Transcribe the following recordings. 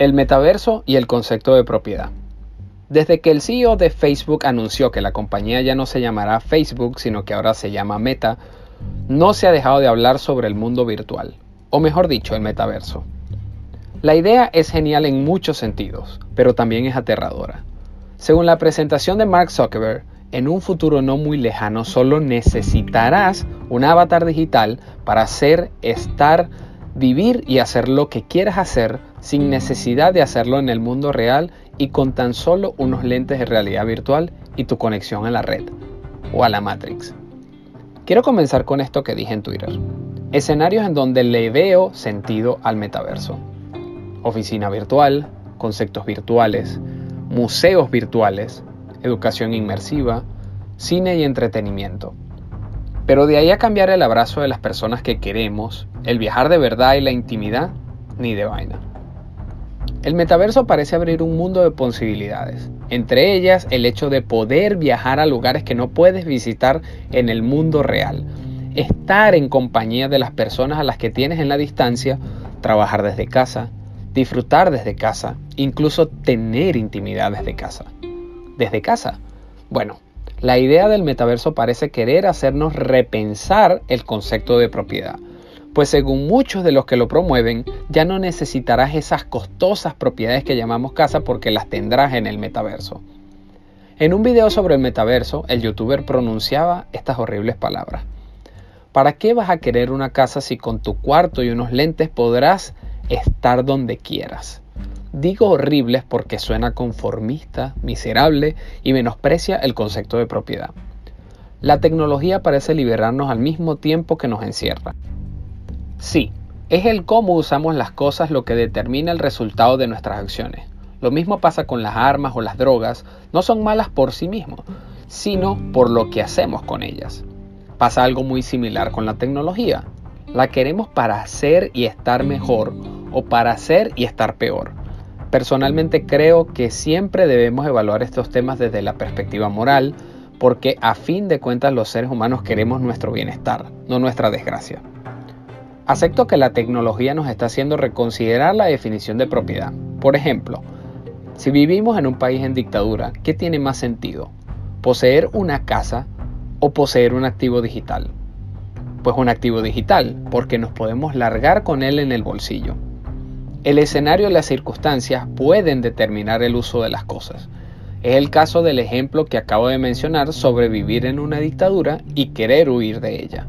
El metaverso y el concepto de propiedad. Desde que el CEO de Facebook anunció que la compañía ya no se llamará Facebook, sino que ahora se llama Meta, no se ha dejado de hablar sobre el mundo virtual, o mejor dicho, el metaverso. La idea es genial en muchos sentidos, pero también es aterradora. Según la presentación de Mark Zuckerberg, en un futuro no muy lejano solo necesitarás un avatar digital para hacer, estar, vivir y hacer lo que quieras hacer sin necesidad de hacerlo en el mundo real y con tan solo unos lentes de realidad virtual y tu conexión a la red o a la Matrix. Quiero comenzar con esto que dije en Twitter. Escenarios en donde le veo sentido al metaverso. Oficina virtual, conceptos virtuales, museos virtuales, educación inmersiva, cine y entretenimiento. Pero de ahí a cambiar el abrazo de las personas que queremos, el viajar de verdad y la intimidad, ni de vaina. El metaverso parece abrir un mundo de posibilidades, entre ellas el hecho de poder viajar a lugares que no puedes visitar en el mundo real, estar en compañía de las personas a las que tienes en la distancia, trabajar desde casa, disfrutar desde casa, incluso tener intimidad desde casa. ¿Desde casa? Bueno, la idea del metaverso parece querer hacernos repensar el concepto de propiedad pues según muchos de los que lo promueven, ya no necesitarás esas costosas propiedades que llamamos casa porque las tendrás en el metaverso. En un video sobre el metaverso, el youtuber pronunciaba estas horribles palabras. ¿Para qué vas a querer una casa si con tu cuarto y unos lentes podrás estar donde quieras? Digo horribles porque suena conformista, miserable y menosprecia el concepto de propiedad. La tecnología parece liberarnos al mismo tiempo que nos encierra. Sí, es el cómo usamos las cosas lo que determina el resultado de nuestras acciones. Lo mismo pasa con las armas o las drogas, no son malas por sí mismos, sino por lo que hacemos con ellas. Pasa algo muy similar con la tecnología. La queremos para hacer y estar mejor o para hacer y estar peor. Personalmente creo que siempre debemos evaluar estos temas desde la perspectiva moral, porque a fin de cuentas los seres humanos queremos nuestro bienestar, no nuestra desgracia. Acepto que la tecnología nos está haciendo reconsiderar la definición de propiedad. Por ejemplo, si vivimos en un país en dictadura, ¿qué tiene más sentido? ¿Poseer una casa o poseer un activo digital? Pues un activo digital, porque nos podemos largar con él en el bolsillo. El escenario y las circunstancias pueden determinar el uso de las cosas. Es el caso del ejemplo que acabo de mencionar sobre vivir en una dictadura y querer huir de ella.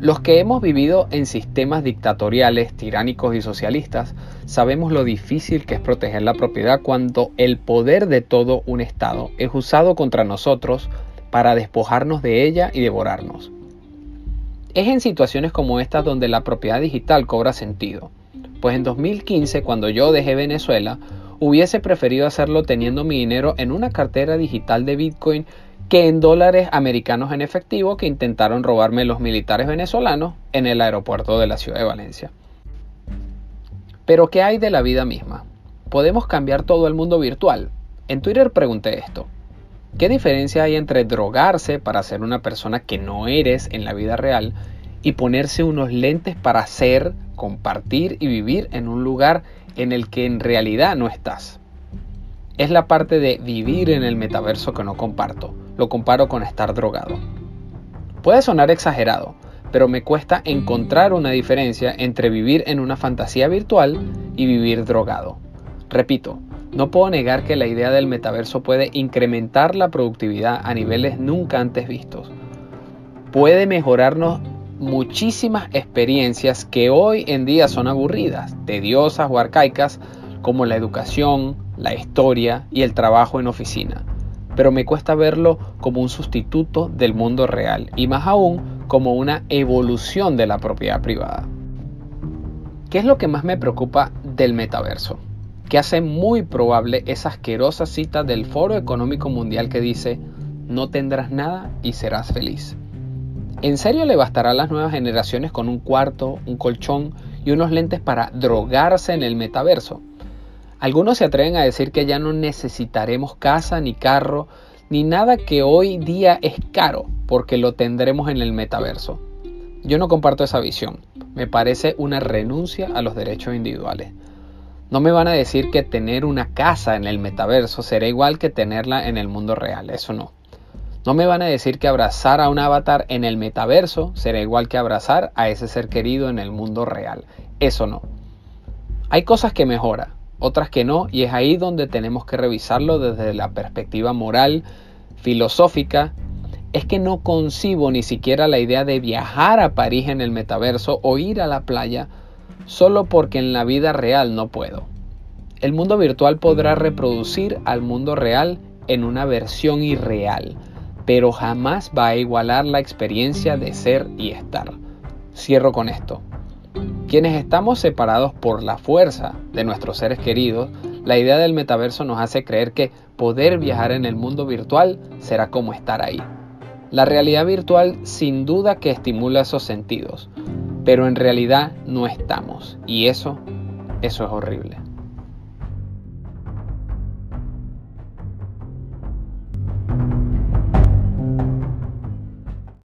Los que hemos vivido en sistemas dictatoriales, tiránicos y socialistas, sabemos lo difícil que es proteger la propiedad cuando el poder de todo un Estado es usado contra nosotros para despojarnos de ella y devorarnos. Es en situaciones como estas donde la propiedad digital cobra sentido, pues en 2015, cuando yo dejé Venezuela, hubiese preferido hacerlo teniendo mi dinero en una cartera digital de Bitcoin que en dólares americanos en efectivo que intentaron robarme los militares venezolanos en el aeropuerto de la ciudad de Valencia. Pero ¿qué hay de la vida misma? ¿Podemos cambiar todo el mundo virtual? En Twitter pregunté esto. ¿Qué diferencia hay entre drogarse para ser una persona que no eres en la vida real y ponerse unos lentes para ser, compartir y vivir en un lugar en el que en realidad no estás? Es la parte de vivir en el metaverso que no comparto lo comparo con estar drogado. Puede sonar exagerado, pero me cuesta encontrar una diferencia entre vivir en una fantasía virtual y vivir drogado. Repito, no puedo negar que la idea del metaverso puede incrementar la productividad a niveles nunca antes vistos. Puede mejorarnos muchísimas experiencias que hoy en día son aburridas, tediosas o arcaicas, como la educación, la historia y el trabajo en oficina pero me cuesta verlo como un sustituto del mundo real y más aún como una evolución de la propiedad privada. ¿Qué es lo que más me preocupa del metaverso? Que hace muy probable esa asquerosa cita del Foro Económico Mundial que dice, no tendrás nada y serás feliz. ¿En serio le bastará a las nuevas generaciones con un cuarto, un colchón y unos lentes para drogarse en el metaverso? Algunos se atreven a decir que ya no necesitaremos casa ni carro ni nada que hoy día es caro porque lo tendremos en el metaverso. Yo no comparto esa visión. Me parece una renuncia a los derechos individuales. No me van a decir que tener una casa en el metaverso será igual que tenerla en el mundo real, eso no. No me van a decir que abrazar a un avatar en el metaverso será igual que abrazar a ese ser querido en el mundo real, eso no. Hay cosas que mejora, otras que no, y es ahí donde tenemos que revisarlo desde la perspectiva moral, filosófica. Es que no concibo ni siquiera la idea de viajar a París en el metaverso o ir a la playa solo porque en la vida real no puedo. El mundo virtual podrá reproducir al mundo real en una versión irreal, pero jamás va a igualar la experiencia de ser y estar. Cierro con esto. Quienes estamos separados por la fuerza de nuestros seres queridos, la idea del metaverso nos hace creer que poder viajar en el mundo virtual será como estar ahí. La realidad virtual sin duda que estimula esos sentidos, pero en realidad no estamos y eso, eso es horrible.